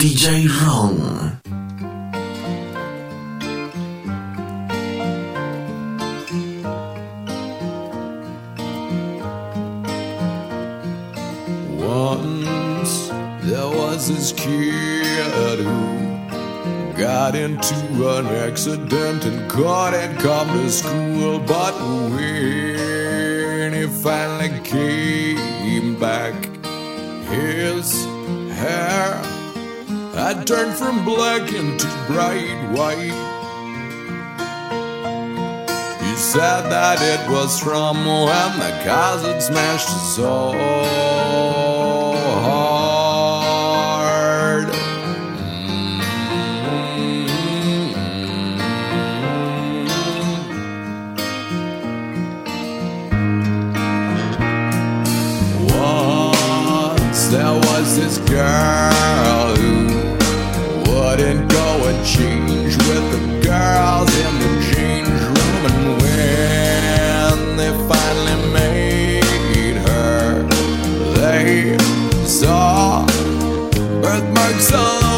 DJ Ron. Once there was this kid who got into an accident and couldn't come to school. But when he finally came back, his hair had turned from black into bright white. He said that it was from when the cars smashed so hard. Mm-hmm. Once there was this girl saw birthmarks all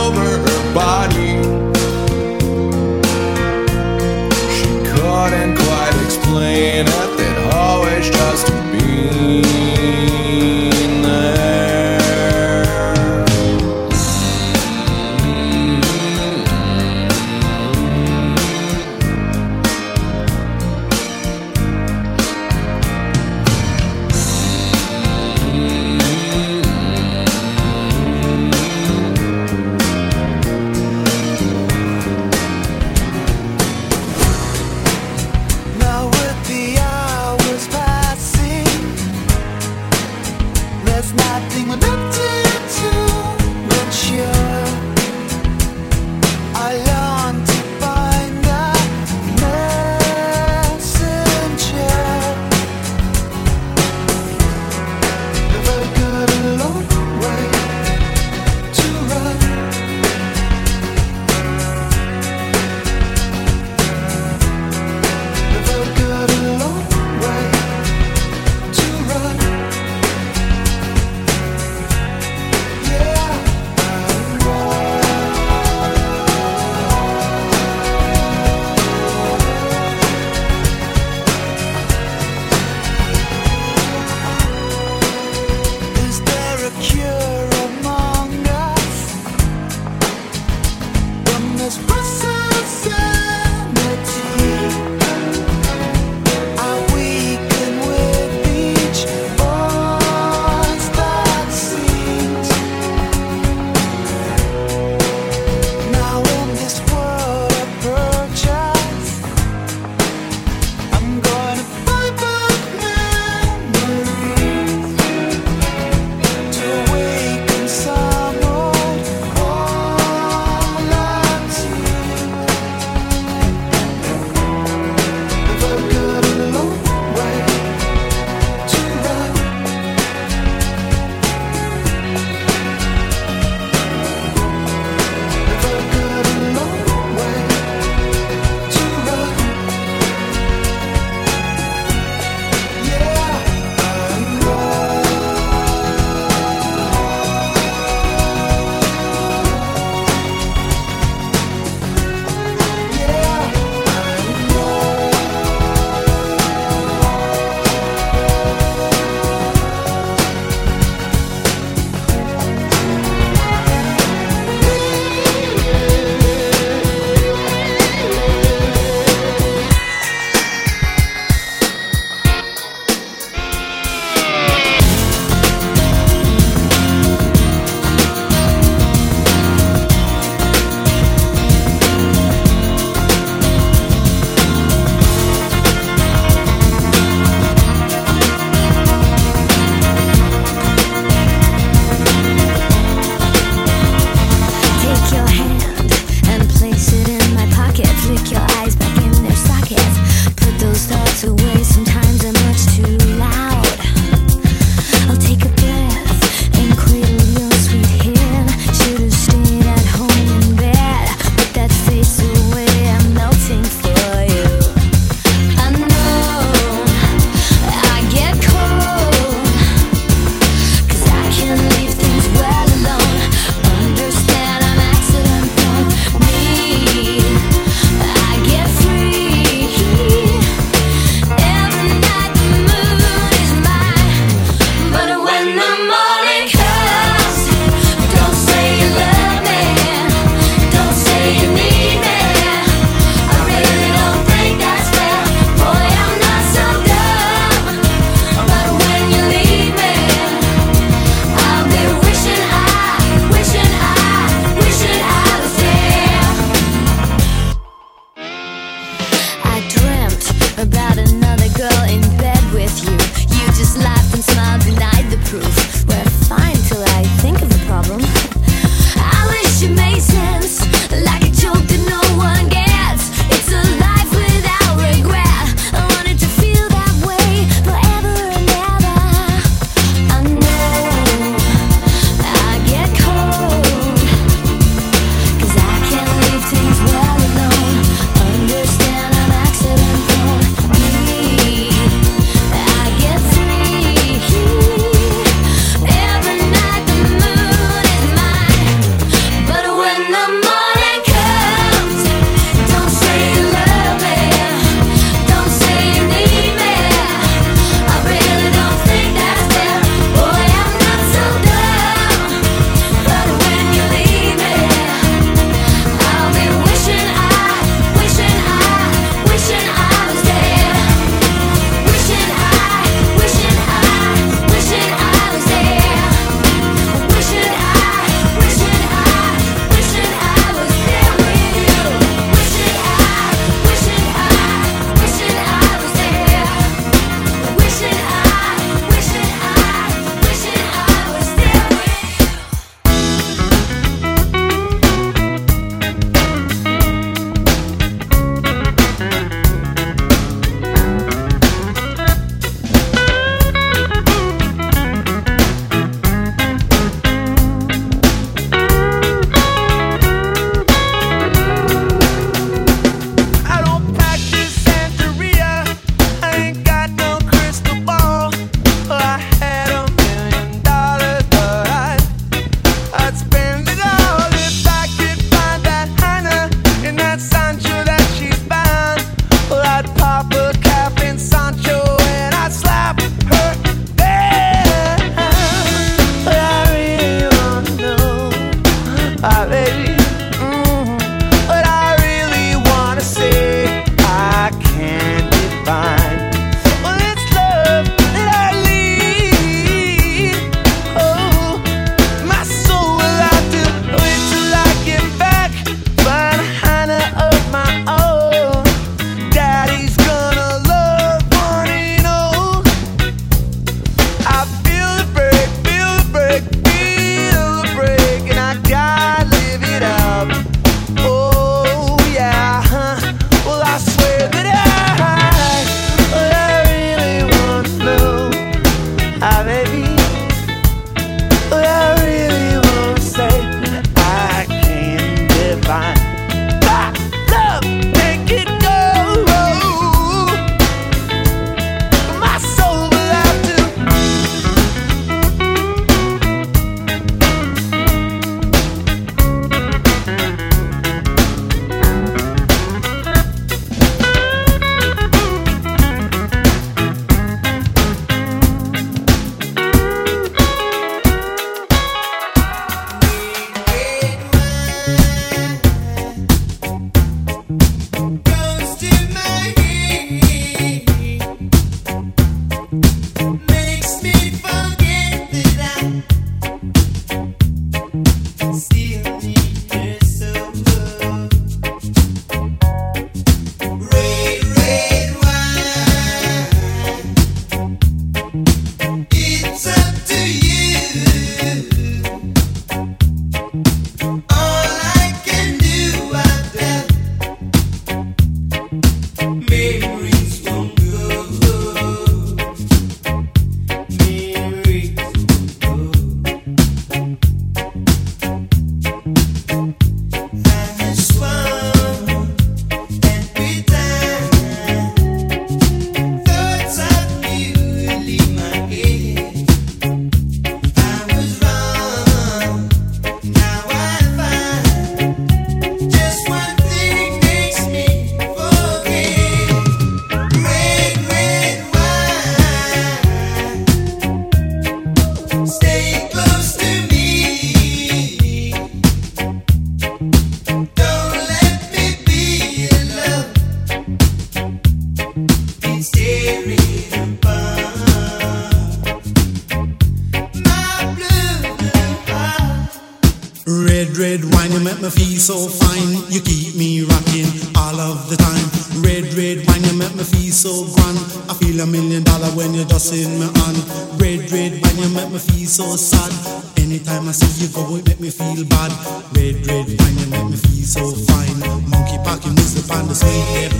mine. Monkey packing music upon the sweet hip.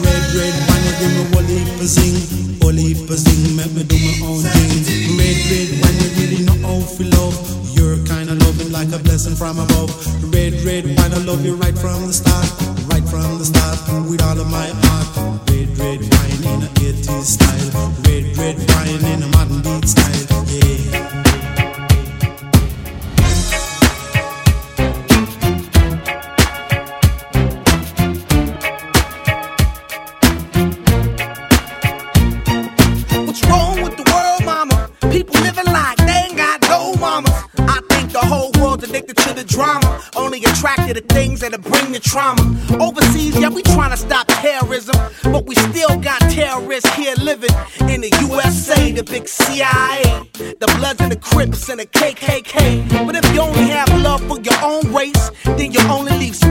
Red, red, wine you do me wally pazing, wally pazing, Whole make me do my own thing. Red, red, wine, you really know how to love. Your kind of loving like a blessing from above. Red, red, wine, I love you right from the start. Right from the start, with all of my heart. Red, red, wine in a 80s style. Red, red, wine in a modern to the things that'll bring the trauma. Overseas, yeah, we trying to stop terrorism, but we still got terrorists here living in the USA, the big CIA, the Bloods and the Crips and the KKK. But if you only have love for your own race,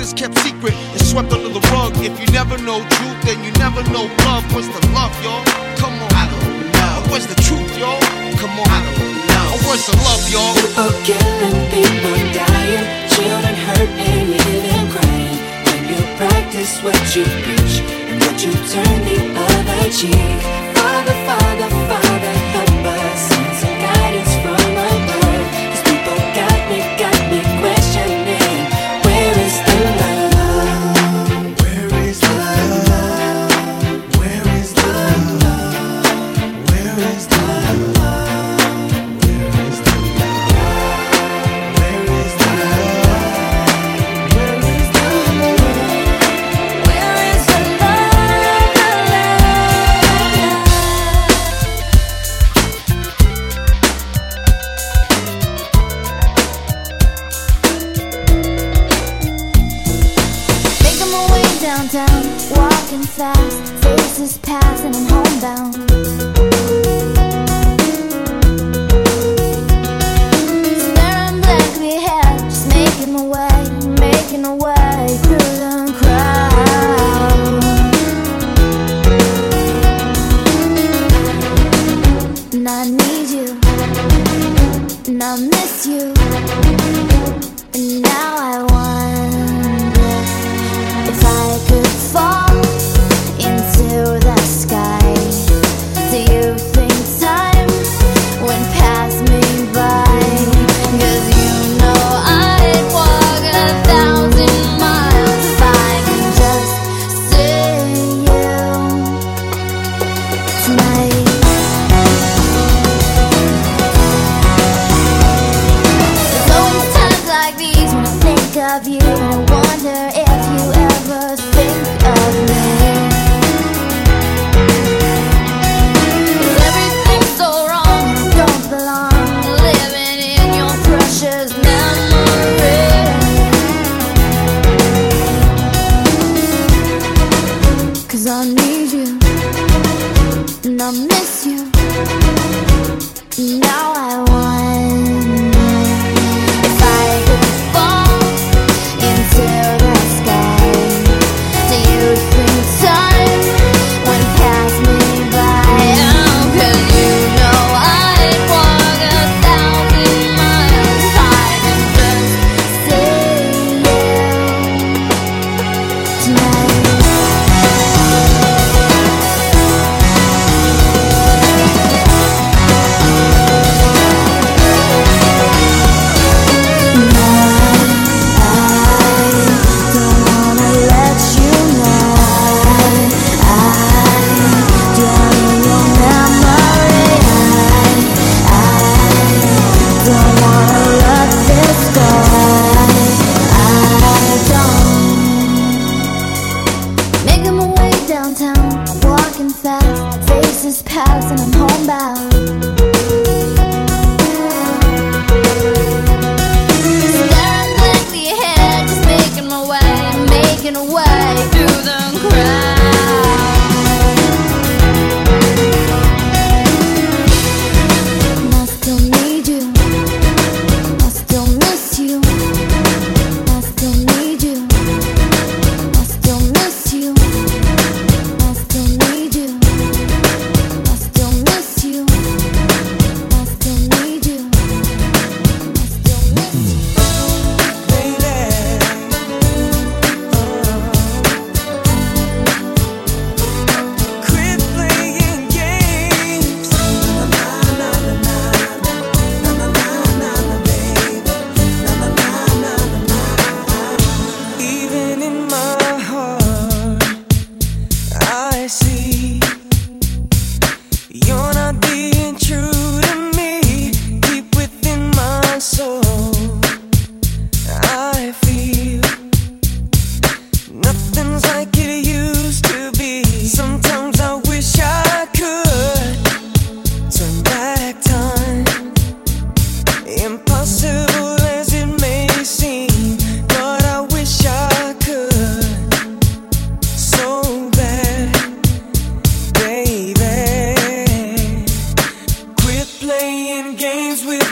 truth is kept secret, it's swept under the rug. If you never know truth, then you never know love. What's the love, y'all? Come on. I don't know. Where's the truth, y'all? Come on. I don't know. Where's the love, y'all? People killing, people dying, children hurt and you hear them crying. When you practice what you preach and what you turn the other cheek.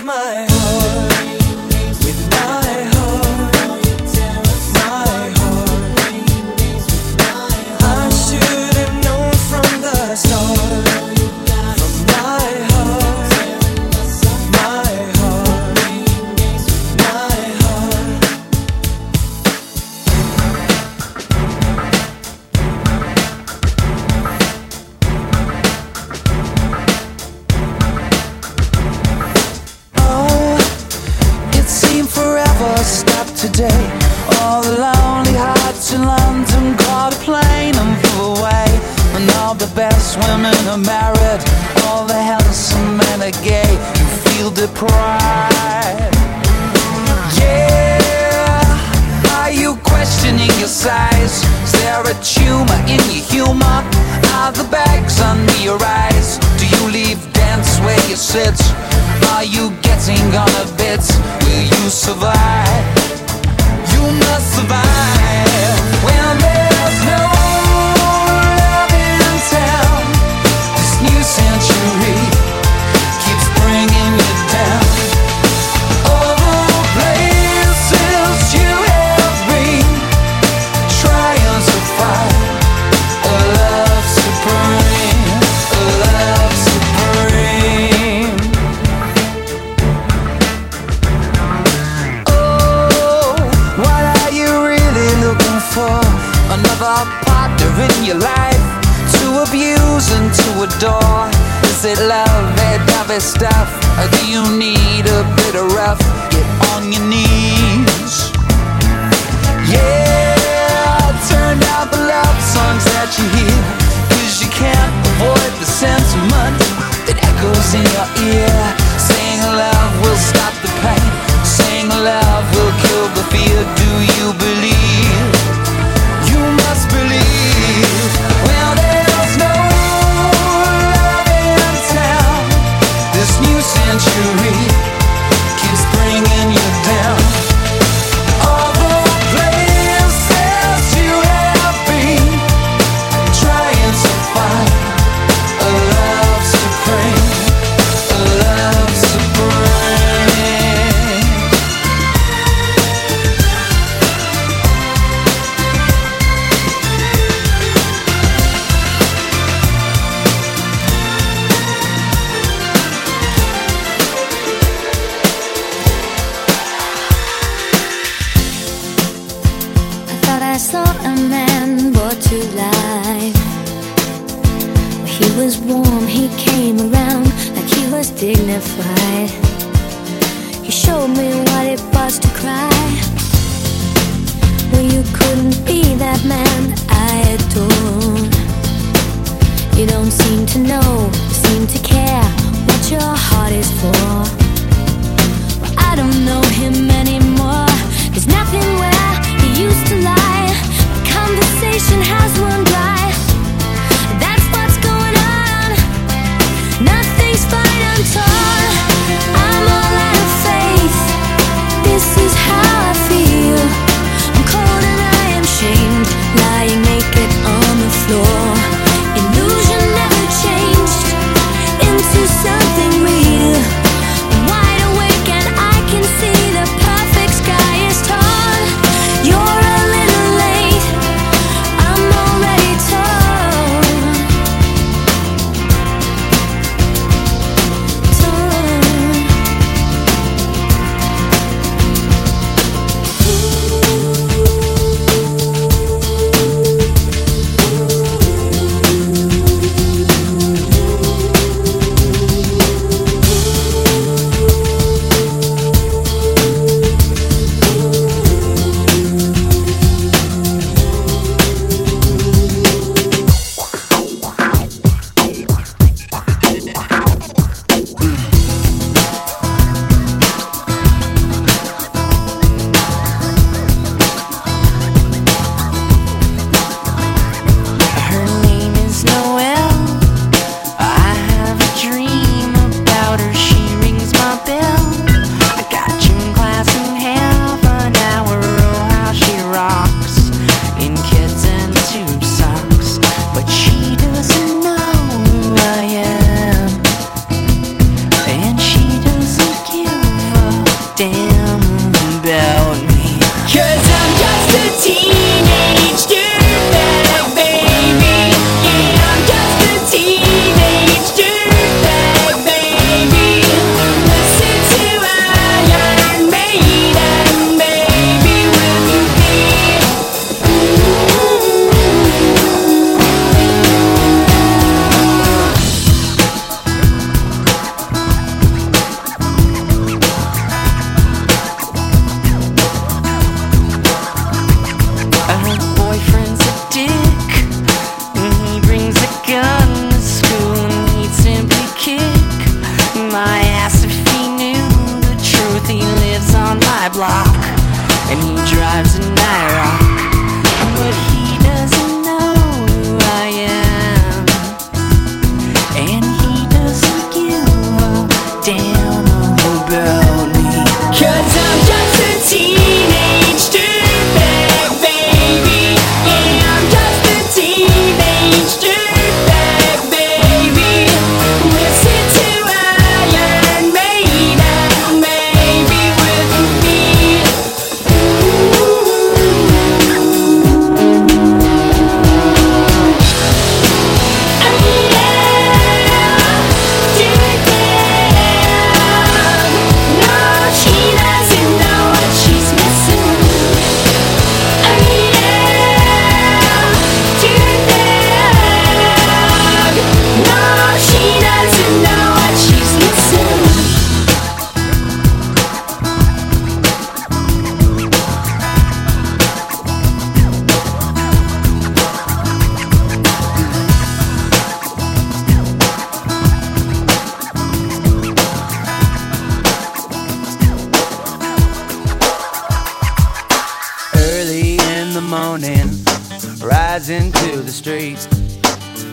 my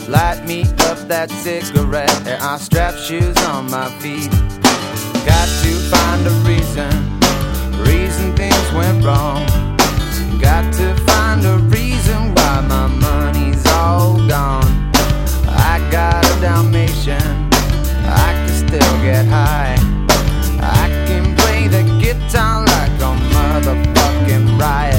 Light me up that cigarette, and I strap shoes on my feet. Got to find a reason, reason things went wrong. Got to find a reason why my money's all gone. I got a Dalmatian, I can still get high. I can play the guitar like a motherfucking riot.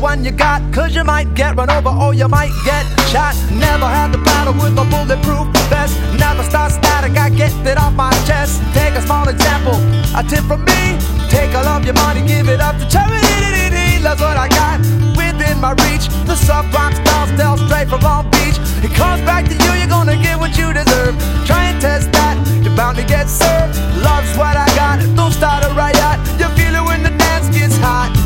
One you got. Cause you might get run over or you might get shot. Never had to battle with a bulletproof vest. Never start static, I get it off my chest. Take a small example, a tip from me. Take all of your money, give it up to charity. That's what I got within my reach. The sublime style still straight from Long Beach. It comes back to you, you're gonna get what you deserve. Try and test that, you're bound to get served. Love's what I got, don't start a riot. You feel it when the dance gets hot.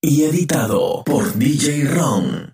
Y editado por DJ Ron.